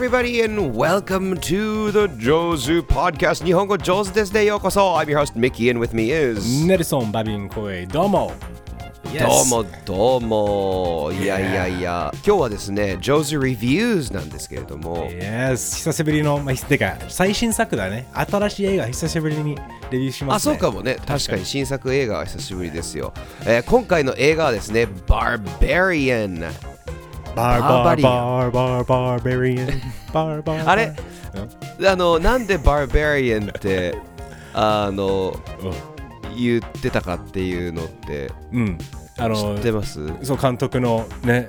Everybody, and welcome to the Jozu Podcast. 日本語上手ですね。ようこそ。I'm your host, Mickey, and with me is. ネルソン・バビン・コエどうもどうもどうも。いやいやいや、今日はですね、Jozu Reviews なんですけれども、Yes 久しぶりの、まあ、てか最新作だね新しい映画久しぶりにレビューしまあ、す、ね、そうかもね。確かに新作映画は久しぶりですよ。えー今回の映画はですね、Barbarian。バーバーバリアンバーバーバーバリアンバーバーあれあの、なんで Barbarian って、あの、言ってたかっていうのってうん、うん、あ知のってます？そう監督のね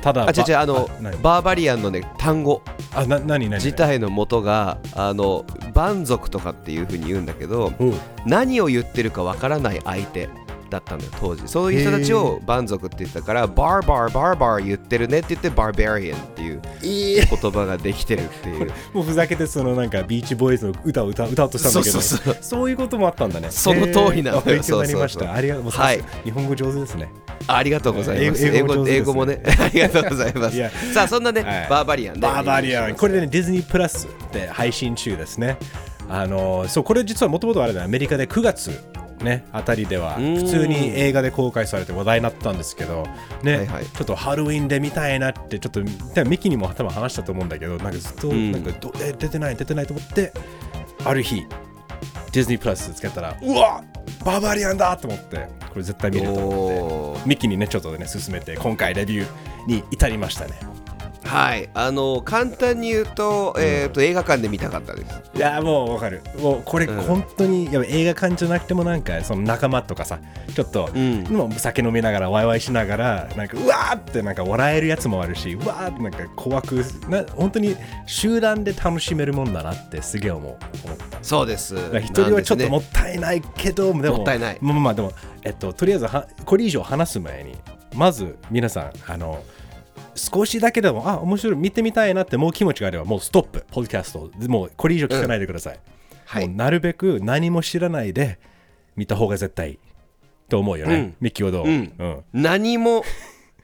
ただあ、違う違う、あの、何バーバリアンのね、単語。あな何何？自体の元が、あの、蛮族とかっていうふうに言うんだけど、何を言ってるかわからない相手だったんだよ、当時。そういう人たちを蛮族って言ったから、バーバー、バーバー言ってるねって言って、バーバリアンっていう言葉ができてるっていう。もうふざけてそのなんかビーチボーイズの歌を歌歌おうとしたんだけどそうそうそう。いうこともあったんだね。その通りなのよ。勉強になりました。ありがとうございます、はい。日本語上手ですね。ありがとうございます。英語ね。英語もね、ありがとうございます。さあ、そんなね、はい。バーバリアンね。バーバリアン。これでね、ディズニープラスで配信中ですね。あのそう、これ実はもともとあれだ、アメリカで9月。ね、あたりではん。普通に映画で公開されて話題になったんですけど、ねはいはい。ちょっとハロウィンで見たいなってちょっとミキにも多分話したと思うんだけどなんかずっとん。なんかど、え出てない出てないと思ってある日ディズニープラスつけたらうわバーバリアンだと思ってこれ絶対見ると思ってミキにねちょっとね進めて今回レビューに至りましたねはい、あの簡単に言うと、えっ、と映画館で見たかったです。いやもうわかる。もうこれうん。本当に、やっぱ映画館じゃなくてもなんかその仲間とかさちょっと、ん。今酒飲みながらワイワイしながらなんかうわーってなんか笑えるやつもあるしうわーってなんか怖くな本当に集団で楽しめるもんだなってすげえ思う。そうです。一人はちょっとももったいないけど、でももったいない。まあまあでも、えっと、とりあえずはこれ以上話す前にまず皆さんあの少しだけでもあ面白い見てみたいなってもう気持ちがあればもうストップ。ポッドキャストもうこれ以上聞かないでください、はい。もうなるべく何も知らないで見た方が絶対いいと思うよね、うん。ミッキーはどう、うん。うん。何も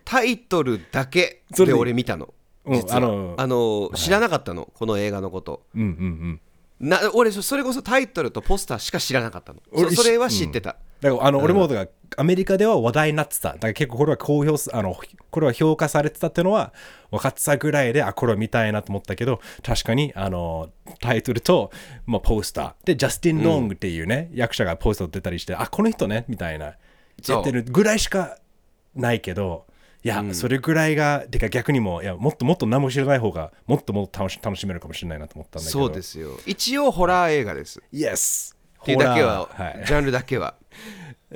タイトルだけでそれで俺見たの。うん実は。あのあの知らなかったの、この映画のこと。うんうんうん。な俺それこそタイトルとポスターしか知らなかったの。それは知ってた。だからあの、俺もだからアメリカでは話題になってただから結構これは公表すあのこれは評価されてたっていうのは分かってたぐらいであこれは見たいなと思ったけど確かにあのタイトルと、まあ、ポスターでジャスティン・ロングっていうね、役者がポスター出たりしてあこの人ねみたいなやってるぐらいしかないけどいや、それぐらいがてか逆にもいやもっともっと何も知らない方がもっともっと楽し楽しめるかもしれないなと思ったんだけどそうですよ。一応ホラー映画です。Yes っていうだけは、はいジャンルだけは。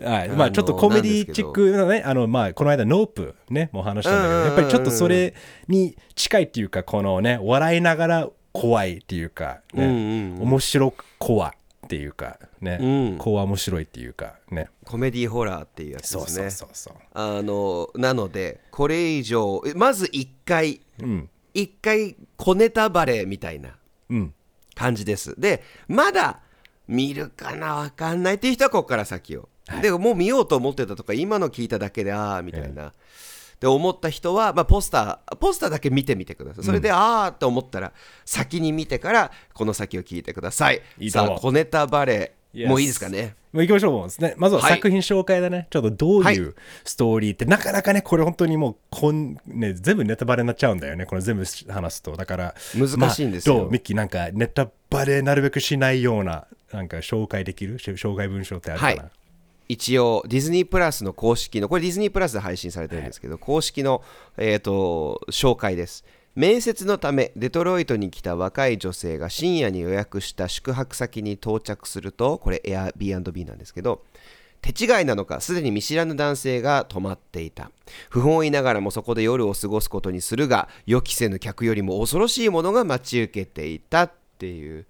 はい、まあちょっとコメディチックなね、あのまあこの間ノープね、もう話したんだけど、やっぱりちょっとそれに近いっていうか、このね、笑いながら怖いっていうか、ね、うんうん面白く怖っていうか、ね、うん。怖面白いっていうか、ね。コメディホラーっていうやつですね。そうそうそう。あのなのでこれ以上えまず1回うん、1回小ネタバレみたいなうん、感じです。でまだ見るかなわかんない。っていう人はここから先を、でもう見ようと思ってたとか今の聞いただけでああみたいな、で思った人は、まあ、ポスターポスターだけ見てみてください。それで、ああって思ったら先に見てからこの先を聞いてください。いいさあ小ネタバレ Yes もういいですかね？もう行きましょうもう。ですね。まずははい。作品紹介だね。ちょっとどうはい。いうストーリーって、なかなかね、これ本当にもうこん、ね、全部ネタバレになっちゃうんだよね。これ全部話すと。だから、難しいんですよ。まあどう？ミッキーなんかネタバレなるべくしないような、なんか紹介できる？紹介文章ってあるかな、はい。一応ディズニープラスの公式のこれディズニープラスで配信されてるんですけど、公式の、えー、と紹介です。面接のためデトロイトに来た若い女性が深夜に予約した宿泊先に到着するとこれ Airbnb なんですけど手違いなのかすでに見知らぬ男性が泊まっていた。不本意ながらもそこで夜を過ごすことにするが予期せぬ客よりも恐ろしいものが待ち受けていたっていう。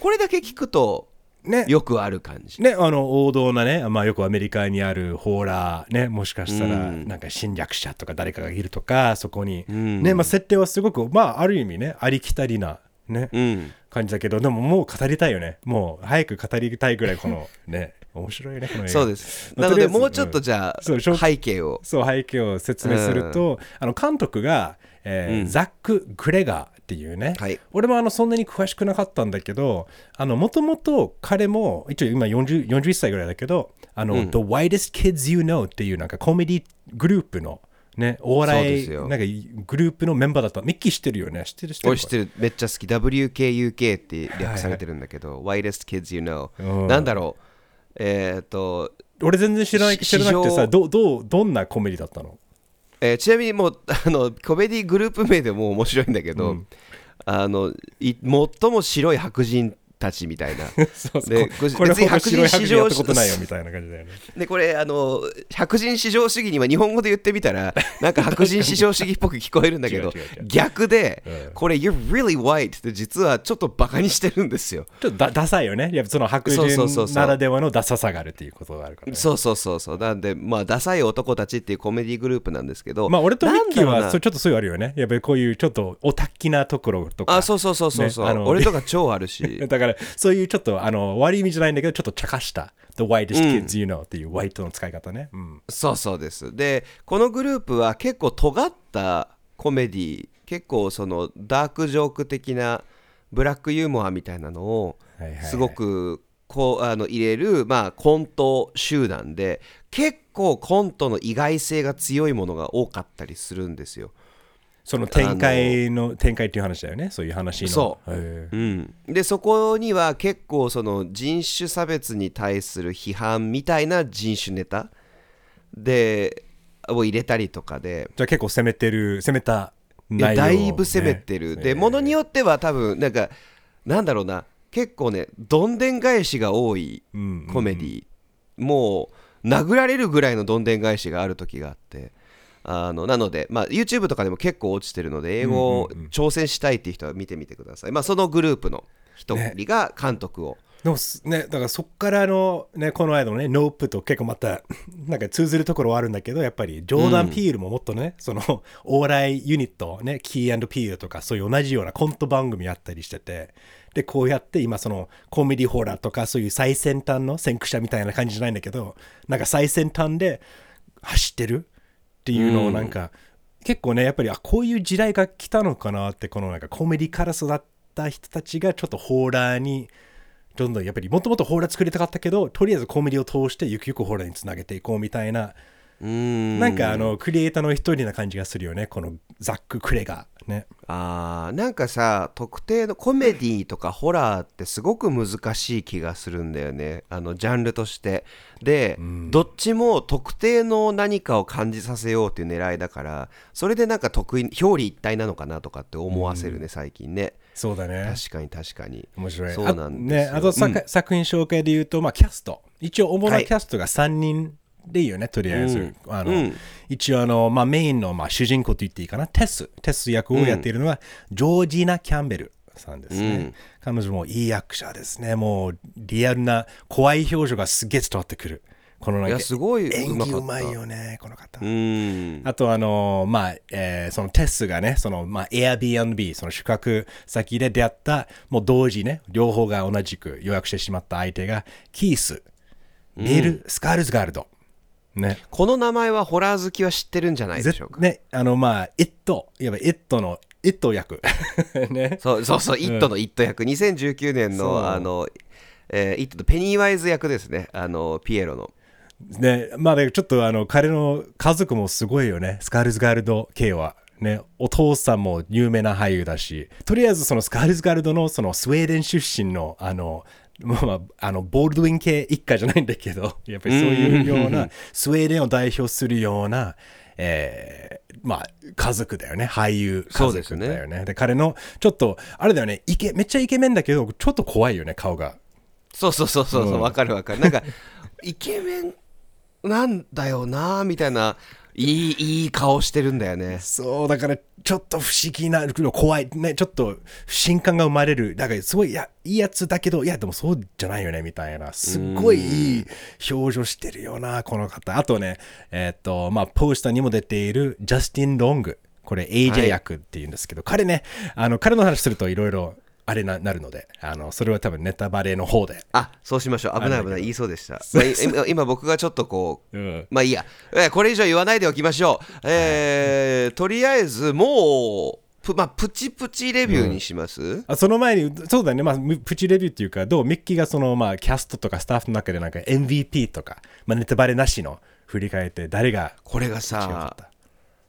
これだけ聞くとね。よくある感じ。ね、あの王道なね、まあ、よくアメリカにあるホーラー、ね、もしかしたらうん。なんか侵略者とか誰かがいるとかそこに、ん。ねまあ、設定はすごく、まあ、ある意味ねありきたりな、ねうん感じだけどでももう語りたいよね。もう早く語りたいぐらいこのね 面白いねこの映画。そうです。なのでもうちょっとじゃあそうしょ背景を。そう背景を説明すると、あの監督がえーザック・グレガーっていうね、はい。俺もあのそんなに詳しくなかったんだけどもともと彼も一応今40 41歳ぐらいだけどあの、The Whitest Kids You Know っていうなんかコメディグループのね、お笑いなんかグループのメンバーだった。ミッキー知ってるよね？知ってる知ってる？俺知ってる。めっちゃ好き。WKUK って略されてるんだけど、Whitest Kids You Know、うん。なんだろう？えーっと俺全然知らないし知らなくてさどどうどんなコメディだったの？えーちなみにもう あのコメディグループ名でも面白いんだけど、あのい最も白い白人たちみたいな。そうそう。でここれ別に白い白白人至上人やったことないよみたいな感じだよね。でこれあの白人至上主義には日本語で言ってみたら なんか白人至上主義っぽく聞こえるんだけど逆で、うん。これ You're really white って実はちょっとバカにしてるんですよ。ちょっとだダサいよね。やっぱその白人ならではのダサさがあるっていうことがあるからね。そうそうそうそう。なんでまあダサい男たちっていうコメディグループなんですけどまあ俺とミッキーはちょっとそういうのあるよね。やっぱりこういうちょっとオタッキなところとか。あそうそうそうそうそう、ね俺とか超あるし。だからそういうちょっとあの悪い意味じゃないんだけどちょっと茶化した。The whitest kids you know っていうホワイトの使い方ね、うん。そうそうです。でこのグループは結構尖ったコメディ結構そのダークジョーク的なブラックユーモアみたいなのをすごくこうあの入れる、まあ、コント集団で結構コントの意外性が強いものが多かったりするんですよ。その展開の展開っていう話だよね。そういう話の。そう。へうん、でそこには結構その人種差別に対する批判みたいな人種ネタでを入れたりとかで。ーじゃあ結構攻めてる攻めた内容だいぶ攻めてる、ねでものによっては多分なんかなんだろうな。結構ねどんでん返しが多いうん。コメディ、もう殴られるぐらいのどんでん返しがある時があってあのなので、まあ、YouTube とかでも結構落ちてるので英語を挑戦したいっていう人は見てみてください、まあ、そのグループの一人が監督を、でもすね、だからそっからの、ね、この間のね、ノープと結構また、なんか通ずるところはあるんだけど、やっぱりジョーダン・ピールももっとね、その、お笑いユニット、ね、キーピールとか、そういう同じようなコント番組やったりしてて、で、こうやって今、その、コメディホラーとか、そういう最先端の先駆者みたいな感じじゃないんだけど、なんか最先端で走ってる？っていうのをなんか、結構ね、やっぱり、あ、こういう時代が来たのかなって、このなんかコメディから育った人たちがちょっとホラーに、どんどんやっぱりもともとホーラー作りたかったけどとりあえずコメディを通してゆくゆくホーラーにつなげていこうみたいなうーん。なんかあのクリエイターの一人な感じがするよね。このザック・クレガー。ね。あーなんかさ特定のコメディとかホラーってすごく難しい気がするんだよね。あのジャンルとして。で、どっちも特定の何かを感じさせようっていう狙いだからそれでなんか得意表裏一体なのかなとかって思わせるね、最近ね。そうだね。確かに確かに。面白い。そうなんですねあと、さうん。作品紹介で言うと、まあ、キャスト。一応主はない。キャストが3人でいいよね、とりあえず、うん。あのうん。一応あの、まあ、メインの、まあ、主人公と言っていいかな？テス。テス役をやっているのは、ジョージーナ・キャンベルさんですね、うん。彼女もいい役者ですね。もうリアルな怖い表情がすげえ伝わってくる。このなんいかやすごい演技うまいよねこの方、うん。あとあのまあ、えーそのテスがねそのまあ Airbnb その宿泊先で出会ったもう同時ね両方が同じく予約してしまった相手がキース。ビル・スカールズガールド、ね。この名前はホラー好きは知ってるんじゃないでしょうか？ねあのまあ「イット」いわば「イット」の「イット」役。ね。そうそうそう、イットのイット役、2019年のあの、えーイットのペニーワイズ役ですね、あのピエロの。ね。まあねちょっとあの彼の家族もすごいよね。スカールズガールド系は。ね。お父さんも有名な俳優だし。とりあえずそのスカールズガールドのそのスウェーデン出身のあのまあ、あのボールドウィン系一家じゃないんだけど やっぱりそういうようなスウェーデンを代表するような、えーまあ家族だよね。俳優家族だよね。で彼のちょっとあれだよね。イケめっちゃイケメンだけどちょっと怖いよね顔が。そうそうそうそう、うん。わかるわかる。なんか、イケメンなんだよな、みたいな、いい、いい顔してるんだよね。そう、だからちょっと不思議な、怖い、ね、ちょっと不信感が生まれる。だからすごい、いや、いいやつだけど、いや、でもそうじゃないよね、みたいな。すっごいいい表情してるよな、この方。あとね、えっ、と、まあ、ポスターにも出ているジャスティン・ロング。これ、AJ 役っていうんですけど、彼ね、あの、彼の話するといろいろあれななるのであのそれは多分ネタバレの方で、あそうしましょう。危ない危ない。言いそうでした、まあ今今僕がちょっとこううん、まあいいや、えーこれ以上言わないでおきましょう。えーとりあえずもう、プまあ、プチプチレビューにします、あその前にそうだね、まあ、むプチレビューっていうかどうミッキーがその、まあ、キャストとかスタッフの中でなんか MVP とか、まあ、ネタバレなしの振り返って誰がこれがさ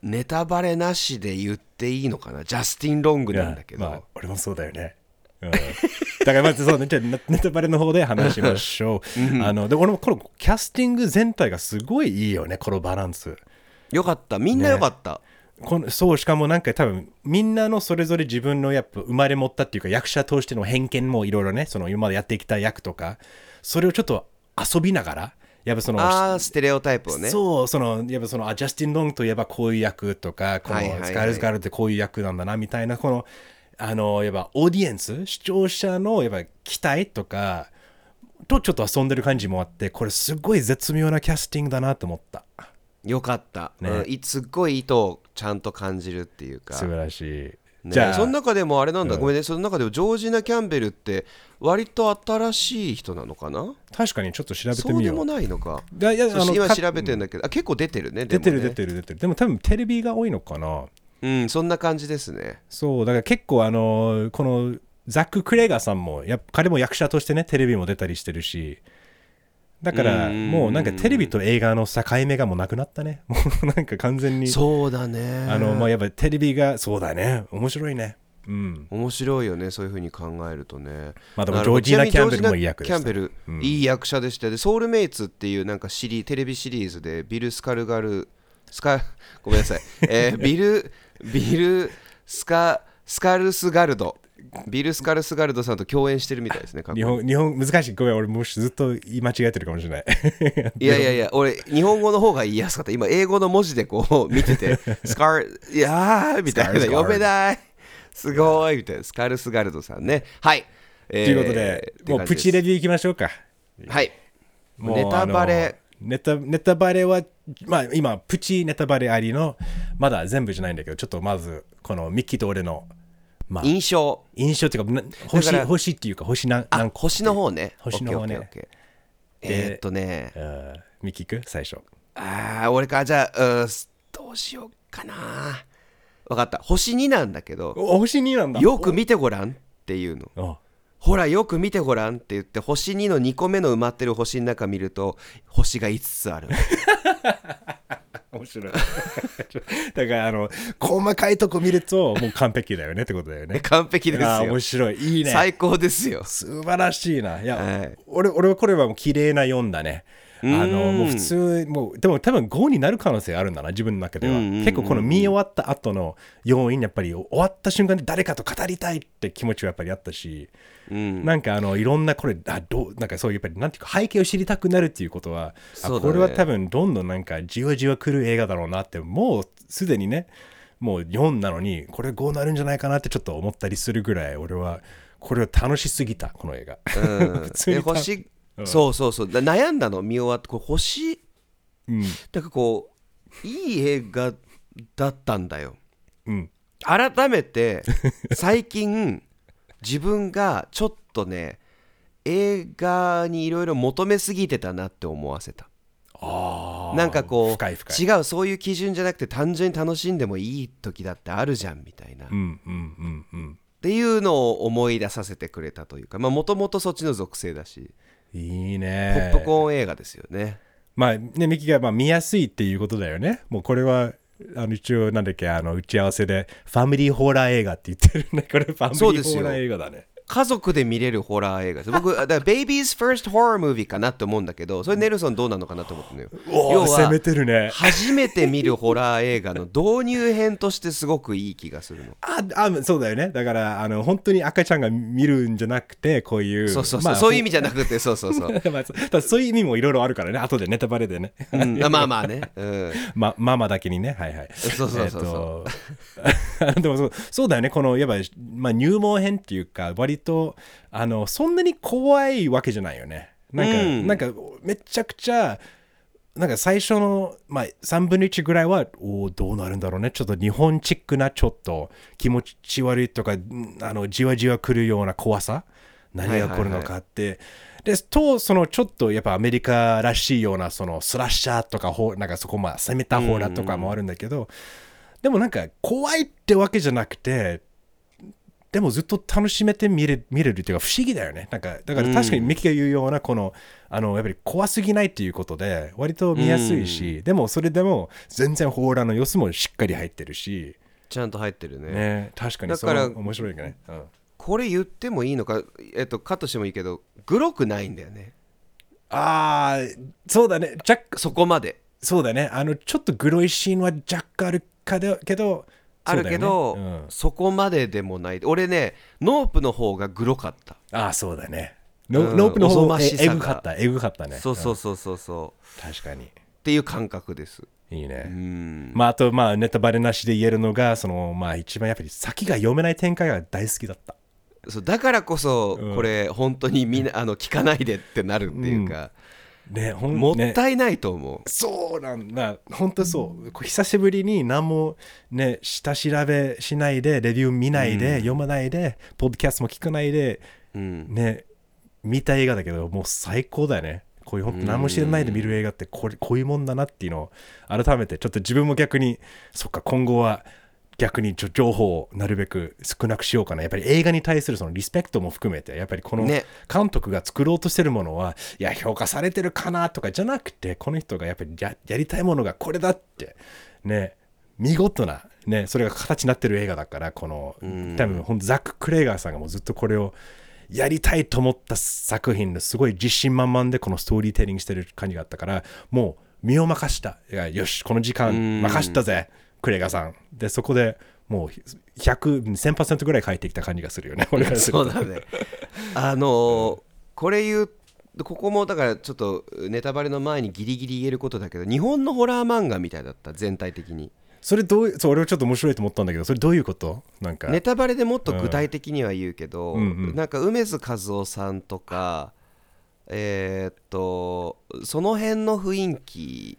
ネタバレなしで言っていいのかな？ジャスティン・ロングなんだけど。まあ、俺もそうだよね。うん、だからまずそうね、じゃあネネタバレの方で話しましょう。あので俺もこのキャスティング全体がすごいいいよね、このバランス。よかった、みんなよかった。このそうしかもなんか多分みんなのそれぞれ自分のやっぱ生まれ持ったっていうか役者としての偏見もいろいろねその今までやってきた役とかそれをちょっと遊びながらやっぱそのああ、ステレオタイプをね。そうそのやっぱそのあジャスティン・ロングといえばこういう役とかこのスカールズ・ガールってこういう役なんだなみたいなこのあのやっぱオーディエンス視聴者のやっぱ期待とかとちょっと遊んでる感じもあってこれすごい絶妙なキャスティングだなと思った。よかった、ね。うんいすっごい意図をちゃんと感じるっていうか。素晴らしい、ね。じゃあその中でもあれなんだ、うん。ごめんね。その中でもジョージナ・キャンベルって割と新しい人なのかな？確かにちょっと調べてそうでもみようないのか。いやいや今調べてんだけど、あ結構出てるね。出てる出てる出てる。でも多分テレビが多いのかなうんそんな感じですね。そうだから結構あのこのザック・クレーガーさんもやっ彼も役者としてねテレビも出たりしてるしだからうんもうなんかテレビと映画の境目がもうなくなったね。もうなんか完全にそうだね。あのまあやっぱテレビがそうだね。面白いね。うん。面白いよねそういうふうに考えるとね。まあでもジョージーナキャンベルもいい役でしたキャンベル、いい役者でしたでソウルメイツっていうなんかシリテレビシリーズでビル・スカルガルスカごめんなさい、えービルビルスカスカルスガルドビル・スカルスガルドさんと共演してるみたいですね日本日本難しいごめん俺もしずっと言い間違えてるかもしれないいやいやいや、俺、日本語の方が言いやすかった。今、英語の文字でこう見てて、スカー、いやーみたいな、読めない。すごいみたいな、スカルスガルドさんね。はい。えーということで、もうプチレビューいきましょうかはい。もうネタバレネタネタバレは、まあ、今プチネタバレありのまだ全部じゃないんだけどちょっとまずこのミッキーと俺の、まあ、印象。印象っていうかな星星っていうか星なんあ何、個？星の方ね。星の方ねえーっとね、うんミッキーく最初あー、俺か、じゃあ、どうしようかな。わかった。星2なんだけど、お星2なんだよく見てごらんっていうの。おほらよく見てごらんって言って星2の2個目の埋まってる星の中見ると星が5つある。面白い。だからあの細かいとこ見るともう完璧だよねってことだよね。完璧ですよ。面白い。いいね。最高ですよ。素晴らしいな。いや、はい。俺俺はこれはもう綺麗な読んだねあのもう普通もうでも多分5になる可能性あるんだな自分の中では、うんうんうんうん結構この見終わった後の要因やっぱり終わった瞬間に誰かと語りたいって気持ちはやっぱりあったし、うん。なんかあのいろんなこれあどうなんかそういうやっぱりなんていうか背景を知りたくなるっていうことは、ね。これは多分どんどんなんかじわじわ来る映画だろうなってもうすでにねもう4なのにこれ5なるんじゃないかなってちょっと思ったりするぐらい俺はこれは楽しすぎたこの映画。うん。普通にそうそうそう。だ悩んだの見終わってこれ星うん。だからこういい映画だったんだよ。うん。改めて 最近自分がちょっとね映画にいろいろ求めすぎてたなって思わせた。なんかこう違うそういう基準じゃなくて単純に楽しんでもいい時だってあるじゃんみたいな、っうんうんうんうん。ていうのを思い出させてくれたというかまあもともとそっちの属性だし、いいポねップコーン映画ですよね。まあねミキがまあ見やすいっていうことだよね。もうこれはあの一応なんだっけあの打ち合わせでファミリーホラー映画って言ってるね。これファミリーホラー映画だね家族で見れるホラー映画です。僕だから Baby's First Horror Movie かなって思うんだけどそれネルソンどうなのかなと思ってのよ。お要めてるね。初めて見るホラー映画の導入編としてすごくいい気がするの。ああそうだよね。だからあの本当に赤ちゃんが見るんじゃなくてこういうそうそうそう、まあそういう意味じゃなくてそうそうそう、まあそただそういう意味もいろいろあるからね。後でネタバレでね。うん、まあまあね、うん、まママだけにね。はいはい。そうそうそうそう。えっと でもそうそうだよね。このやっぱ、まあ、入門編っていうか割とあのそんなに怖いわけじゃないよねなんか、うんなんかめちゃくちゃなんか最初の、まあ、3分の1ぐらいは、おーどうなるんだろうね。ちょっと日本チックな、ちょっと気持ち悪いとか、んあのじわじわ来るような怖さ。何が起こるのかって。で、と、そのちょっとやっぱアメリカらしいような、そのスラッシャーとか、なんかそこまあ攻めたホーラーとかもあるんだけど、でもなんか怖いってわけじゃなくて、でもずっと楽しめて見れ見れるっていうか不思議だよね。なんかだから確かにミキが言うようなこの、あのやっぱり怖すぎないっていうことで割と見やすいし、でもそれでも全然ホーラーの様子もしっかり入ってるし、ちゃんと入ってるねね、確かにだから面白いね。うんこれ言ってもいいのか、えっと、カットしてもいいけどグロくないんだよねああ、そうだね。そこまでそうだね。あのちょっとグロいシーンは若干あるかでけど、あるけどそ,、こまででもない。俺ねノープの方がグロかった、ああ、そうだね。ノうん。ノープの方おぞましさが。ええぐかった、えぐかったね。そうそうそうそうそう。うん。確かに。っていう感覚です。いいね。うん。まあ、あと、まあ、ネタバレなしで言えるのが、その、まあ、一番やっぱり先が読めない展開が大好きだった。そうだからこそうん。これ本当にみんなあの聞かないでってなるっていうか、ね、ほんもっねたいないと思う、そうなんだ。本当そう。こう久しぶりに何もね、下調べしないで、レビュー見ないで、読まないで、ポッドキャストも聞かないで、うん、ね、見た映画だけど、もう最高だよね。こういう本当何も知らないで見る映画ってこれこういうもんだなっていうのを改めてちょっと自分も逆にそっか今後は逆にちょ情報をなるべく少なくしようかな。やっぱり映画に対するそのリスペクトも含めてやっぱりこのね。監督が作ろうとしてるものはいや評価されてるかなとかじゃなくてこの人がやっぱりややりたいものがこれだってね見事なねそれが形になってる映画だからこのん。多分ほんとザック・クレイガーさんがもうずっとこれをやりたいと思った作品ですごい自信満々でこのストーリーテリングしてる感じがあったからもう身を任した。いやよしこの時間任したぜクレイガーさん。でそこでもう100、1000%ぐらい帰ってきた感じがするよね。俺からすると。そうだね。あのーこれ言うここもだからちょっとネタバレの前にギリギリ言えることだけど日本のホラー漫画みたいだった？全体的に。それどうそう、俺はちょっと面白いと思ったんだけど、それどういうこと？なんか。ネタバレでもっと具体的には言うけど、うんうん。なんか梅津和夫さんとかえーっとその辺の雰囲気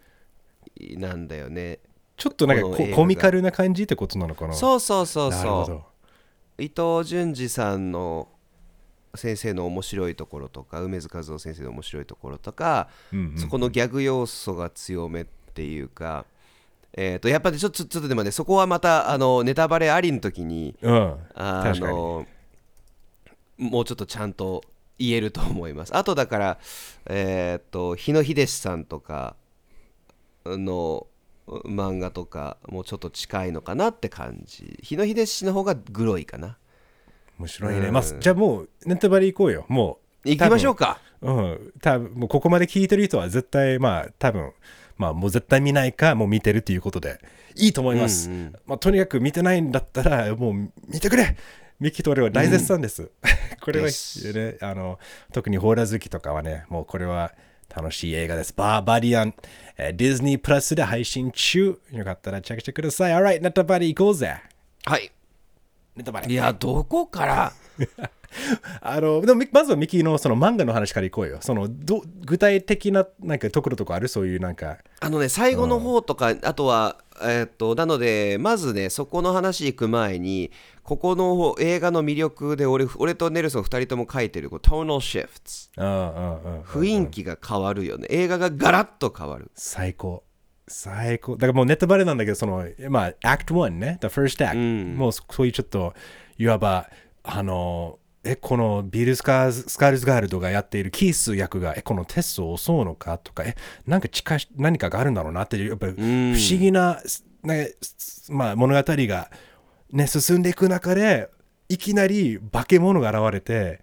なんだよねちょっとなんかコミカルな感じってことなのかな？そうそうそうそ。う。伊藤潤二さんの先生の面白いところとか梅津和夫先生の面白いところとか、うんうん。そこのギャグ要素が強めっていうか、えー、とやっぱりちょっとちょっとでもねそこはまたあのネタバレありの時にうん。あのもうちょっとちゃんと言えると思います。あとだからえっ、と日野秀さんとかの漫画とかもちょっと近いのかなって感じ日野秀の方がグロいかな面白いね。うんまあ、じゃあもう、ネタバレ行こうよ。もう。行きましょうかうん。多分もうここまで聞いてる人は絶対、まあ、多分まあ、もう絶対見ないか、もう見てるっていうことで、いいと思います。うんうんまあ、とにかく見てないんだったら、もう見てくれミキと俺は大絶賛です。これは、ね、あの、特にホーラー好きとかはね、もうこれは楽しい映画です。バーバリアン、えーディズニープラスで配信中。よかったらチェックしてください。Alright、ネタバレ行こうぜ。はいネタバレ。いやどこから？あのでもまずはミキのその漫画の話からいこうよ。そのど具体的ななんかところとかある？そういうなんか。あのね最後の方とか、あとはえーっとなのでまずねそこの話行く前にここの映画の魅力で俺俺とネルソン2人とも書いてるこうトーナルシフト。雰囲気が変わるよね映画がガラッと変わる最高。最高。だからもうネタバレなんだけど、その、まあ、Act 1ね、The First Act、うんもうそういうちょっと、いわば、あの、え、このビル・スカーズスカールズガールドがやっているキース役が、え、このテストを襲うのかとか、え、なんか近し何かがあるんだろうなっていう、やっぱり不ん思議な、ねまあ、物語が、ね、進んでいく中で、いきなり化け物が現れて、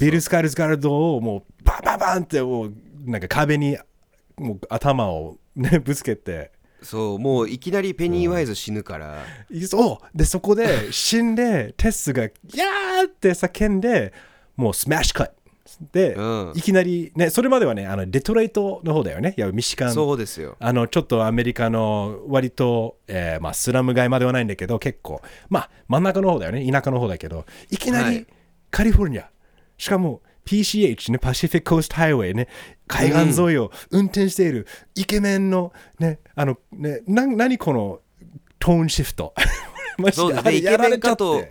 ビル・スカールズガールドをもうバンバンバンってもうなんか壁にもう頭を、ね、ぶつけてそうもういきなりペニーワイズ死ぬから、そう。でそこで死んでテスが「ギャー!」って叫んでもうスマッシュカット。で、うん。いきなりねそれまではねあのデトロイトの方だよね。いやミシガン。そうですよ。あのちょっとアメリカの割と、えーまあ、スラム街まではないんだけど結構まあ真ん中の方だよね。田舎の方だけど。いきなりはい。カリフォルニア、しかも PCH ね、パシフィックコーストハイウェイね、海岸沿いを運転しているイケメンのね、あのね、な何このトーンシフト。マジそうですね。イケメンかとうん。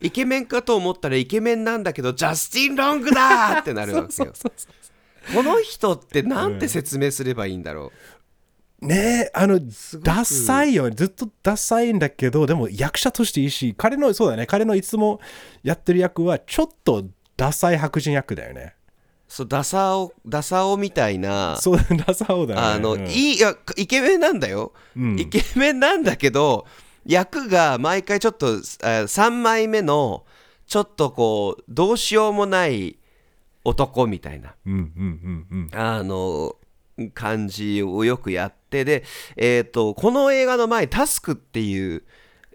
イケメンかと思ったらイケメンなんだけどジャスティン・ロングだってなるわけよ。この人ってなんて説明すればいいんだろねえ、あの、ダサいよ。ずっとダサいんだけど、でも役者としていいし、彼の、そうだね、彼のいつもやってる役は、ちょっとダサい白人役だよね。うそうダサオダサオみたいなそう、ダサオだよね。あの、うんいいイケメンなんだよ、うんイケメンなんだけど役が毎回ちょっとあ3枚目のちょっとこうどうしようもない男みたいなうんうんうんうん。あの感じをよくやってで、えー、とこの映画の前「タスク」っていう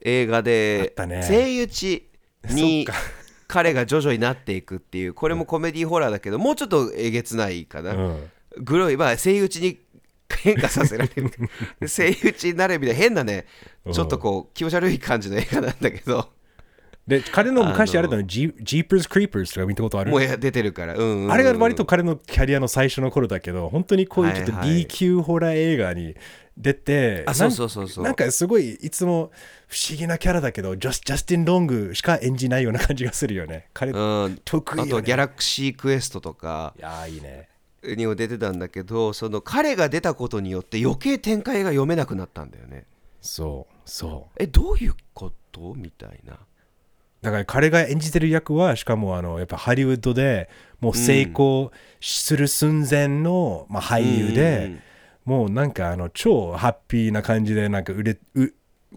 映画あでねセイウチに彼が徐々になっていくっていうこれもコメディホラーだけどもうちょっとえげつないかな、うん。グロいまあセイウチに変化させられる。でセイウチになるみたいな変なねちょっとこう気持ち悪い感じの映画なんだけど。で、彼の昔あれだの、ジープ Jeepers Creepers とか見たことある？もう出てるから、うんうんうん。あれが割と彼のキャリアの最初の頃だけど、本当にこういうちょっと B 級ホラー映画に出て、あそうそうそうそうなんかすごいいつも不思議なキャラだけど、ジャスジャスティン・ロングしか演じないような感じがするよね。彼、うん得意よ、ね。あとはギャラクシークエストとかいやーいいね。にも出てたんだけどその彼が出たことによって余計展開が読めなくなったんだよねそう、そう。えどういうこと？みたいなだから彼が演じてる役はしかもあのやっぱハリウッドでもう成功する寸前の、まあ、俳優で、うんもうなんかあの超ハッピーな感じでなんか売れう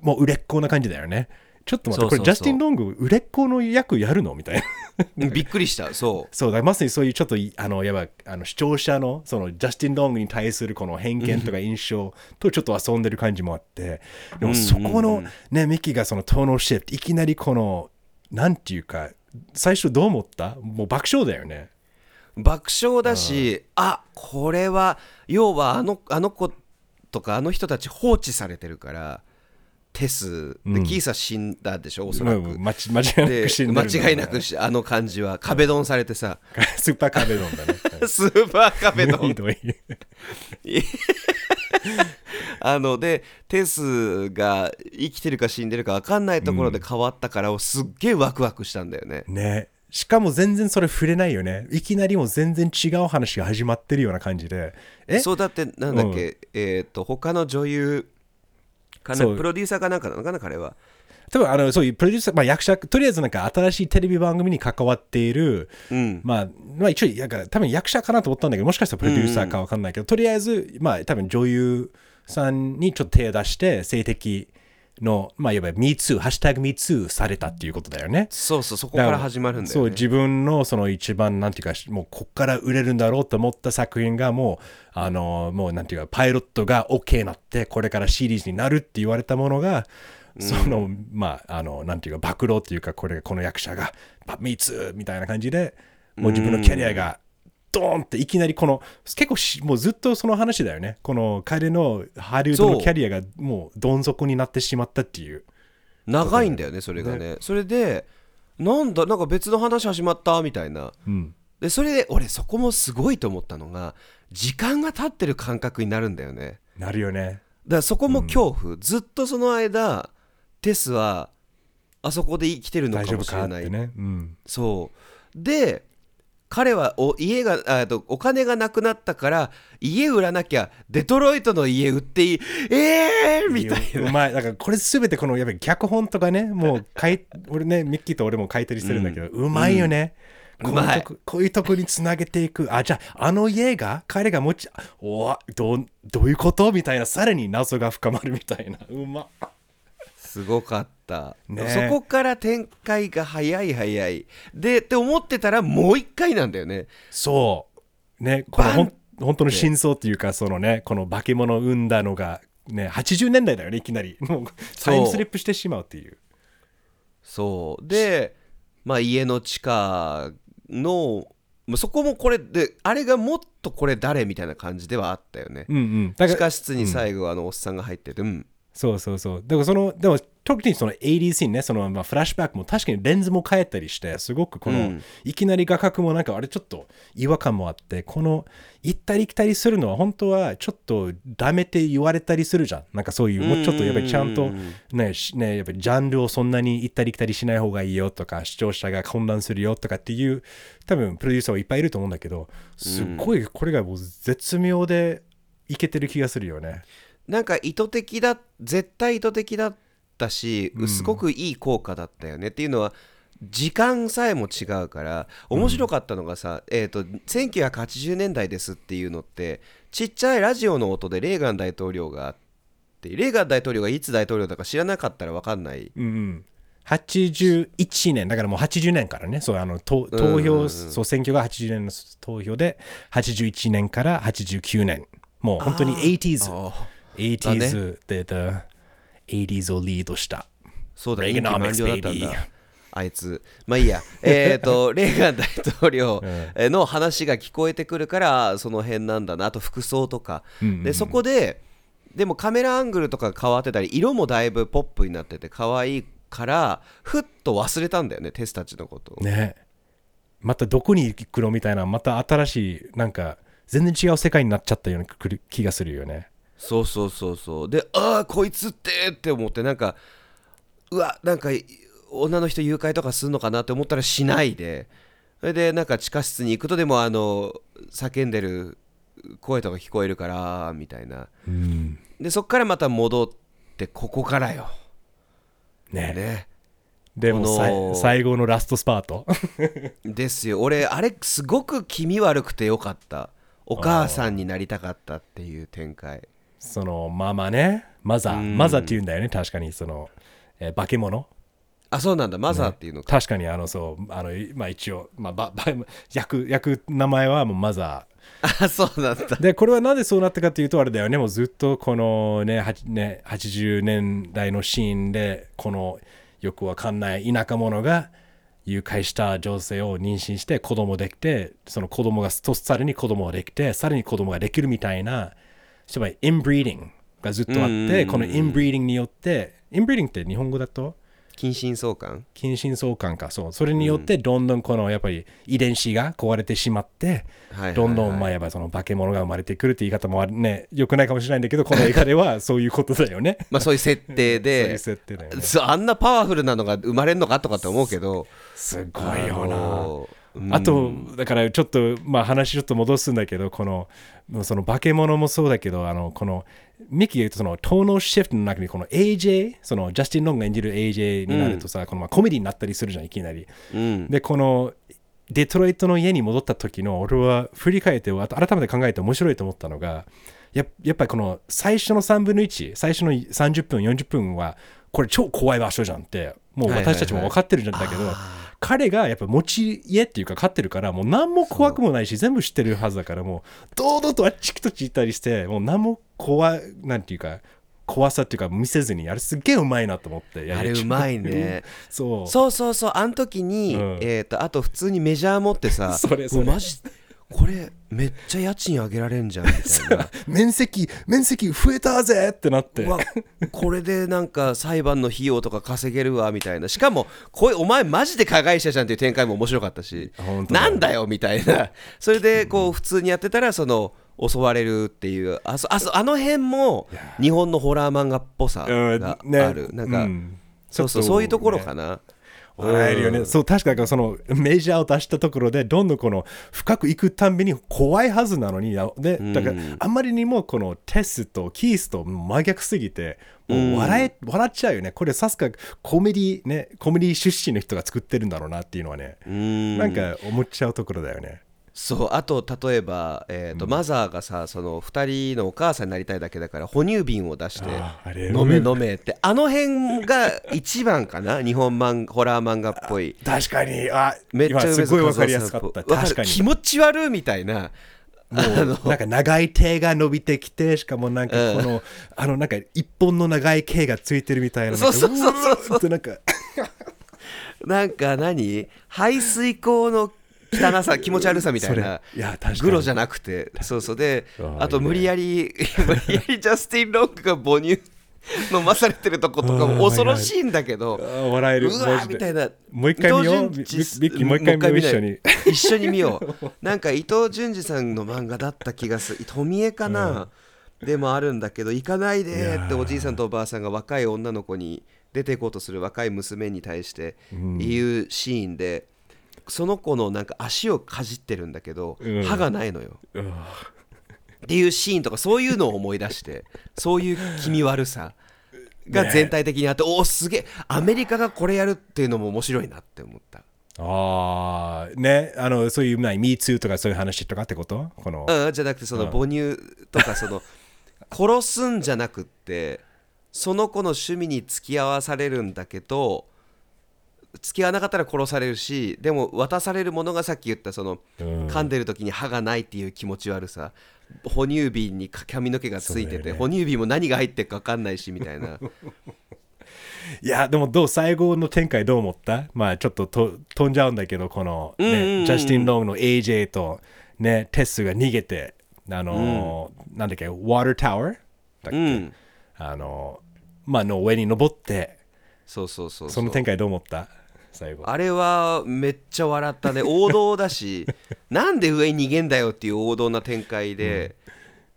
もう売れっ子な感じだよね。ちょっと待ってこれジャスティン・ロング売れっ子の役やるの？みたいな。びっくりした。そう。そう。だまさにそういうちょっといあのやばあの視聴者のそのジャスティン・ロングに対するこの偏見とか印象とちょっと遊んでる感じもあって。でもそこのねミッキーがそのトーノシフトいきなりこのなんていうか最初どう思った？もう爆笑だよね爆笑だしあこれは要はあのあの子とかあの人たち放置されてるからテスで、キーサ死んだでしょおそらく、うん 間違いなでく死んで間違いなくしあの感じは壁ドンされてさ。スーパーカベドンだね。スーパー壁ドン。ひどい。あのでテスが生きてるか死んでるか分かんないところで変わったから、すっげえワクワクしたんだよね。ねしかも全然それ触れないよね。いきなりもう全然違う話が始まってるような感じで。え？そうだってなんだっけ、えっ、と他の女優かなプロデューサーかなんかなのかな彼は。多分あのそういうプロデューサー、まあ、役者とりあえずなんか新しいテレビ番組に関わっている、うん。まあ、まあ一応なんか多分役者かなと思ったんだけどもしかしたらプロデューサーかわかんないけど、とりあえずまあ多分女優さんにちょっと手を出して性的のまあいわば MeToo ハッシュタグ MeToo されたっていうことだよねそうそうそこから始まるんだそうよね自分のその一番なんていうかもうこっから売れるんだろうと思った作品がもうあのもうなんていうかパイロットが OK になってこれからシリーズになるって言われたものがその、まああのなんていうか暴露っていうかこれこの役者が「パミーツ!」みたいな感じでもう自分のキャリアがドーンっていきなりこの結構しもうずっとその話だよね。この彼のハリウッドのキャリアがもうどん底になってしまったっていう。長いんだよねそれがね。それでなんだなんか別の話始まったみたいな。うん。でそれで俺そこもすごいと思ったのが時間が経ってる感覚になるんだよね。なるよね。だからそこも恐怖、ずっとその間テスはあそこで生きてるのか大丈夫もしれない、かってね、うん、そう。で彼はお家があとお金がなくなったから家売らなきゃデトロイトの家売っていい。えーみたいな。うまい。だからこれすべてこのやっぱり脚本とかねもう書い俺ね ミッキーと俺も書いたりしてるんだけど、うまいよね、うん。こういうとここういうとこにつなげていく。あじゃああの家が彼が持ちおわどうどういうこと？みたいなさらに謎が深まるみたいな。うまっ。すごかった、ね。そこから展開が早い早い。でって思ってたらもう一回なんだよね。そう。ねこの本当の真相っていうかそのねこの化け物を生んだのがね80年代だよねいきなり。もうタイムスリップしてしまうっていう。そう。でまあ家の地下のまあそこもこれであれがもっとこれ誰みたいな感じではあったよね。うんうん。だから地下室に最後あのおっさんが入っててうん。そうそうそう。でもその、でも特にその80シーンね、そのまあフラッシュバックも確かにレンズも変えたりして、すごくこの、うんいきなり画角もなんかあれちょっと違和感もあって、この行ったり来たりするのは本当はちょっとダメって言われたりするじゃん。なんかそういう、もうちょっとやっぱりちゃんとね、しね、やっぱりジャンルをそんなに行ったり来たりしない方がいいよとか、視聴者が混乱するよとかっていう、多分プロデューサーはいっぱいいると思うんだけど、すっごいこれがもう絶妙でいけてる気がするよね。なんか意図的だ絶対意図的だったし、すごくいい効果だったよね。っていうのは時間さえも違うから面白かったのがさ、えー、と1980年代ですっていうのってちっちゃいラジオの音でレーガン大統領があってレーガン大統領がいつ大統領だか知らなかったら分かんない。うんうん、81年だからもう80年からね。そうあの投投票、そう選挙が80年の投票で81年から89年。もう本当に 80s あ 80s で、the 80s をリードした。そうだ Reaganomics 任期満了だったんだ。あいつ。まあいいや。えっと レーガン大統領の話が聞こえてくるからその辺なんだな。あと服装とか、でそこででもカメラアングルとか変わってたり色もだいぶポップになってて可愛いからふっと忘れたんだよねテスたちのことを。ね。またどこに行くのみたいなまた新しいなんか全然違う世界になっちゃったような気がするよねそうそうそうそう。でああこいつってって思ってなんかうわなんか女の人誘拐とかするのかなって思ったらしないで。それでなんか地下室に行くとでもあの叫んでる声とか聞こえるからみたいな。うん。でそっからまた戻ってここからよ。ね。ね。でも最後のラストスパート。ですよ。俺あれすごく気味悪くてよかった。お母さんになりたかったっていう展開そのママねマザーうん。マザーって言うんだよね確かにその、えー化け物。あそうなんだ。マザーっていうのか、確かにあのそうあのまあ一応、まあ、ばば役役名前はもうマザあそうなんだ。ーでこれはなぜそうなったかというとあれだよね。もうずっとこのねね80年代のシーンでこのよくわかんない田舎者が誘拐した女性を妊娠して子供できてその子供がとさらに子供ができてさらに子供ができるみたいなつまり inbreeding がずっとあっうんてこの inbreeding によって inbreeding って日本語だと？近親相関？近親相関か。そう。それによってどんどんこのやっぱり遺伝子が壊れてしまってどんどんまあやっぱその化け物が生まれてくるって言い方もね。よくないかもしれないんだけどこの映画ではそういうことだよね。まあそういう設定 そういうで設定だよねあんなパワフルなのが生まれるのかとかって思うけど。すごいよなあとだからちょっとまあ話ちょっと戻すんだけどこのその化け物もそうだけどあのこのミキが言うとそのトーノシフトの中にこの AJ そのジャスティン・ロンが演じる AJ になるとさ、このまあコメディになったりするじゃんいきなり。うん。でこのデトロイトの家に戻った時の俺は振り返ってあと改めて考えて面白いと思ったのがややっぱりこの最初の3分の1最初の30分40分はこれ超怖い場所じゃんってもう私たちも分かってるんだけど、彼がやっぱ持ち家っていうか飼ってるからもう何も怖くもないし全部知ってるはずだからもう堂々とあっちきとち行ったりしてもう何も怖なんていうか怖さっていうか見せずにあれすっげえうまいなと思ってあれうまいね。そう。そうそうそうあの時に、うん。えー、とあと普通にメジャー持ってさ それそれ。マジこれめっちゃ家賃上げられんじゃんみたいな。面積面積増えたぜってなって。うわこれでなんか裁判の費用とか稼げるわみたいな。しかもこれお前マジで加害者じゃんっていう展開も面白かったし。なんだよみたいな。それでこう普通にやってたらその襲われるっていう。あそあそあの辺も日本のホラー漫画っぽさがある、なんか、うん。そうそうそういうところかな、笑えるよね、そう確かにそのメジャーを出したところでどんどんこの深く行くたんびに怖いはずなのにでだからあんまりにもこのテスとキースと真逆すぎてもう笑え、笑っちゃうよね。これさすがコメディねコメディ出身の人が作ってるんだろうなっていうのはね、うん。なんか思っちゃうところだよねそうあと例えば、えーとマザーがさその2人のお母さんになりたいだけだから哺乳瓶を出してああれ飲め飲めって。あの辺が一番かな？日本漫ホラー漫画っぽい。確かに。あめっちゃ今すごいわかりやすかった。わか気持ち悪いみたいな。もうなんか長い手が伸びてきてしかもなんかこの、あのなんか一本の長い毛がついてるみたいな。そうそうそうそうなんかうーってなんか。なんか何？排水口の汚さ気持ち悪さみたいな。それ。いや確かに。グロじゃなくて。そうそう。であと無理やり 無理やりジャスティン・ロックが母乳飲まされてるとことかも Oh 恐ろしいんだけど。笑える。うわみたいな。もう一回見よう。伊藤潤二ビビッキーもう一回見よう一緒に。一緒に見よう。なんか伊藤潤二さんの漫画だった気がする。富江かな、でもあるんだけど行かないでっておじいさんとおばあさんが若い女の子に出ていこうとする若い娘に対して言うシーンで、その子のなんか足をかじってるんだけど、うん。歯がないのよ。っていうシーンとかそういうのを思い出してそういう気味悪さが全体的にあって、おおすげえアメリカがこれやるっていうのも面白いなって思った。ああね。あのそういうまあ Me Too とかそういう話とかってこと？この。うん、じゃなくてその母乳とかその 殺すんじゃなくってその子の趣味に付き合わされるんだけど付き合わなかったら殺されるしでも渡されるものがさっき言ったそのうん。噛んでる時に歯がないっていう気持ち悪さ。哺乳瓶に髪の毛がついてて、ね。哺乳瓶も何が入ってるか分かんないしみたいな。いやでもどう最後の展開どう思った？まあちょっとと飛んじゃうんだけどこの、ねうんうんうんジャスティン・ローグの AJ とねテスが逃げてあのーなんだっけ Water Tower だっけ、うん。あのーまあの上に登ってそうそうそう。その展開どう思った？最後。あれはめっちゃ笑ったね。王道だしなんで上に逃げんだよっていう王道な展開で、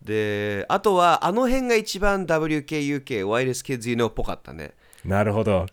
であとはあの辺が一番 WKUK ワイルス・キッズ・ユノっぽかったね。なるほど。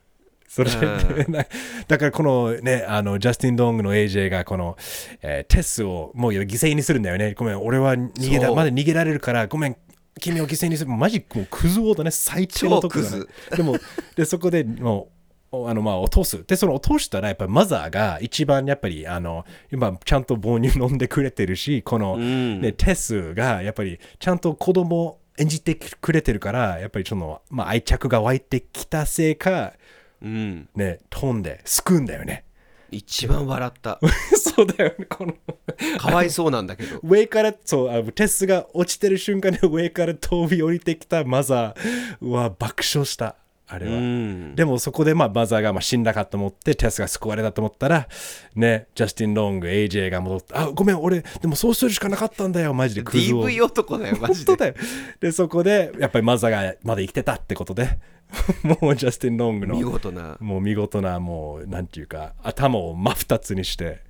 それで、なだからこのねあのジャスティン・ロングの AJ がこの、えーテスをもう犠牲にするんだよね。ごめん俺は逃げだまだ逃げられるからごめん君を犠牲にする。マジもうクズ王だね。最低のとこだ、ね。超、でもでそこでもあのまあ落とす。でその落としたらやっぱマザーが一番やっぱりあの今ちゃんと母乳飲んでくれてるしこの、ん。ね、テスがやっぱりちゃんと子供を演じてくれてるからやっぱりその、まあ、愛着が湧いてきたせいかうん。ね飛んで救うんだよね。一番笑った。そうだよねこの。かわいそうなんだけど。上からそうあのテスが落ちてる瞬間に上から飛び降りてきたマザーは爆笑したあれうは、ん。でもそこでまあマザーがまあ死んだかと思ってテスが救われたと思ったらねジャスティン・ロング AJ が戻ってあごめん俺でもそうするしかなかったんだよマジでクズを。DV 男だよ マジで。だよでそこでやっぱりマザーがまだ生きてたってことで もうジャスティン・ロングの見事な。もう見事なもうなんていうか頭を真二つにして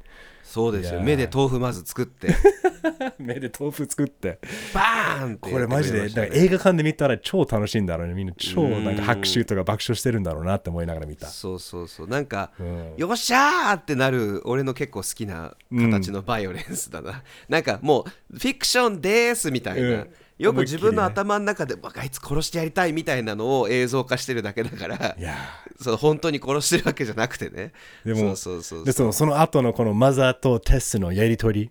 そうですよ。目で豆腐まず作って。目で豆腐作って。バーンってこれマジでね映画館で見たら超楽しいんだろうね。みんな超なんか拍手とか爆笑してるんだろうなって思いながら見た。そうそうそう。なんか、うん。よっしゃーってなる俺の結構好きな形のバイオレンスだな、なんかもうフィクションですみたいな、うんよく自分の頭の中で、わあいつ殺してやりたいみたいなのを映像化してるだけだからいや。その本当に殺してるわけじゃなくてね。でもそうそうでそのその後のこのマザーとテスのやりとり。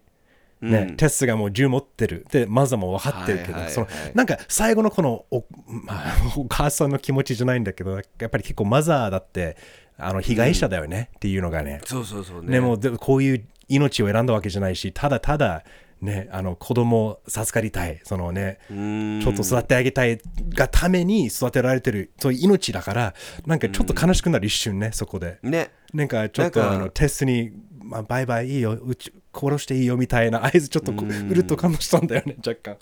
ね、テスがもう銃持ってる。でマザーも分かってるけど、はいはいはい。そのなんか最後のこのお,、まあ、お母さんの気持ちじゃないんだけどやっぱり結構マザーだってあの被害者だよね、っていうのがね。そうそうそうもでこういう命を選んだわけじゃないしただただねあの子供を授かりたい。そのねちょっと育ててあげたいがために育てられてるそういう命だからなんかちょっと悲しくなる一瞬ねそこで。ね。なんかちょっとあのテスに、まあ、バイバイいいようち殺していいよみたいな合図ちょっとこううるっと感動したんだよね若干。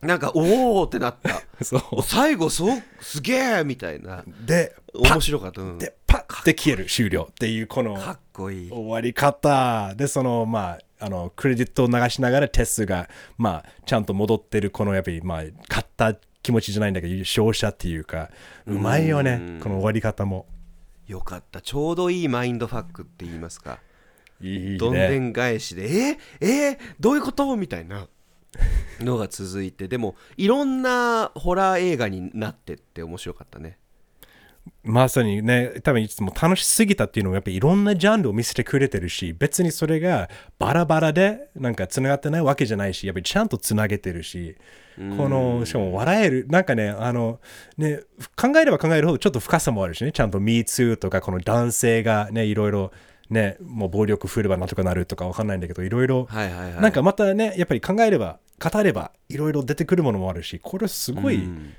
なんかおおってなった。そう。最後そうすげえみたいな。でパ面白かった、うん。ッでパッて消える終了っていうこのかっこいい。終わり方。でそのまああのクレジットを流しながらテスがまあちゃんと戻ってるこのやっぱりまあ勝った気持ちじゃないんだけど勝者っていうかうまいよねこの終わり方も。よかった。ちょうどいいマインドファックって言いますか。いいどんでねん返しでええどういうこと？みたいなのが続いてでもいろんなホラー映画になってって面白かったねまさにね多分いつも楽しすぎたっていうのもやっぱりいろんなジャンルを見せてくれてるし別にそれがバラバラでなんかつながってないわけじゃないしやっぱりちゃんとつなげてるしこのしかも笑えるなんかねあのね考えれば考えるほどちょっと深さもあるしねちゃんと Me Too とかこの男性がねいろいろねもう暴力振ればなんとかなるとかわかんないんだけどいろいろはいはいはい。なんかまたねやっぱり考えれば語ればいろいろ出てくるものもあるしこれすごい、うん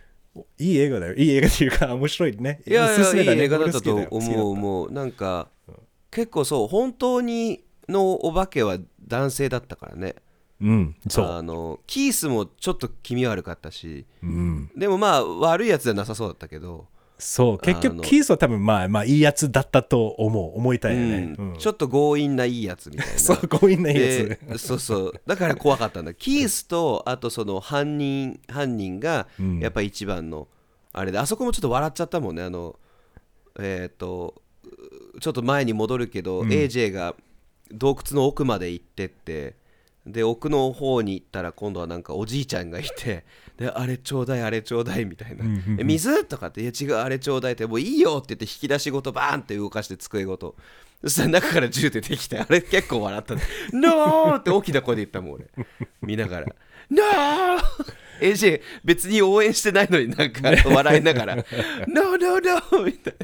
いい映画だよ。いい映画っていうか面白いね。いやいやいい映画だったと思う思うなんか結構そう本当にのお化けは男性だったからね。うん、そう。あのキースもちょっと気味悪かったし。うん、でもまあ悪いやつじゃなさそうだったけど、そう。結局、キースは多分まあまあいいやつだったと思う。思いたいよね。うんうんちょっと強引ないいやつみたいな そう、強引ないいやつ。でそうそうだから怖かったんだ キースとあとその犯人犯人がうんやっぱ一番のあれであそこもちょっと笑っちゃったもんねあのえっ、とちょっと前に戻るけど、AJ が洞窟の奥まで行ってってで奥の方に行ったら今度はなんかおじいちゃんがいて であれちょうだいあれちょうだいみたいな、え水？とかっていや違うあれちょうだいってもういいよって言って引き出しごとバーンって動かして机ごと。そしたら中から銃出てきてあれ結構笑ったね「ノー!」って大きな声で言ったもん俺。見ながら「ノー!」AJ 別に応援してないのになんか笑いながら「ノーノーノー!」みたい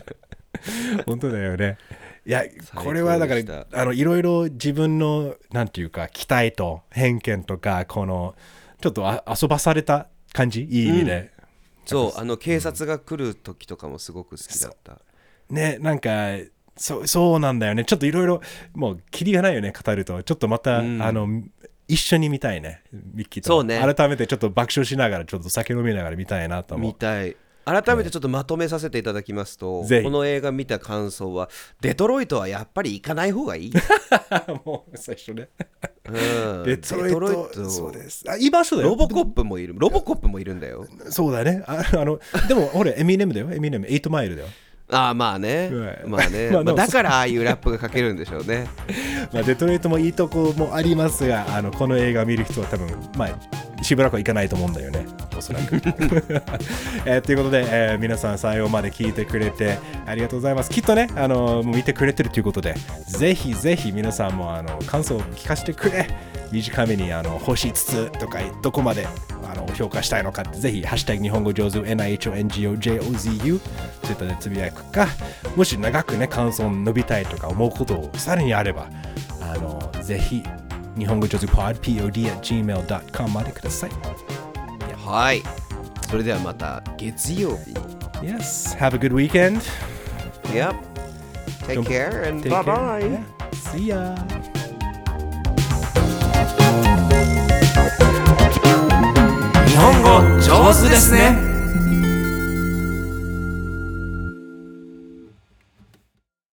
な。本当だよね。いや、高これはだから、あの、いろいろ自分の、なんていうか、期待と偏見とか、この、ちょっとあ遊ばされた感じ、いい意味で。そうあの警察が来る時とかもすごく好きだったね、なんか、そうそうなんだよね。ちょっといろいろ、もう、キリがないよね、語ると。ちょっとまた、うんあの、一緒に見たいね、ミッキーと。そうね改めてちょっと爆笑しながら、ちょっと酒飲みながら見たいなと思う。見たい改めてちょっとまとめさせていただきますと、この映画見た感想はデトロイトはやっぱり行かない方がいい、もう、最初ね。うん デトロイト、そうです。あ、いい場所だよ。ロボコップもいるロボコップもいるんだよそうだね。あ あの、でも、俺、エミネムだよ。エミネム、8マイルだよ。ああまあねはいまあね、まあまあだからああいうラップが書けるんでしょうねまあ、デトロイトもいいとこもありますが、あのこの映画を見る人は多分、まあ、しばらくは行かないと思うんだよね、おそらく。えーということで、えー皆さん最後まで聞いてくれてありがとうございます。きっとね、あのもう見てくれてるということで、ぜひぜひ皆さんもあの感想を聞かせてくれ。短めにあの星5つとかどこまであの評価したいのかぜひ、ハッシュタグ日本語上手 NIHONGOJOZU ツイッターでつぶやくか、もし長くね、感想を伸びたいとか思うことをさらにあれば、あのぜひ日本語上手 pod pod at gmail.com までください。はいそれではまた月曜日 Yes, have a good weekend. Yep Take Don't- care and Take bye care. bye Yeah. See ya. 日本語上手ですね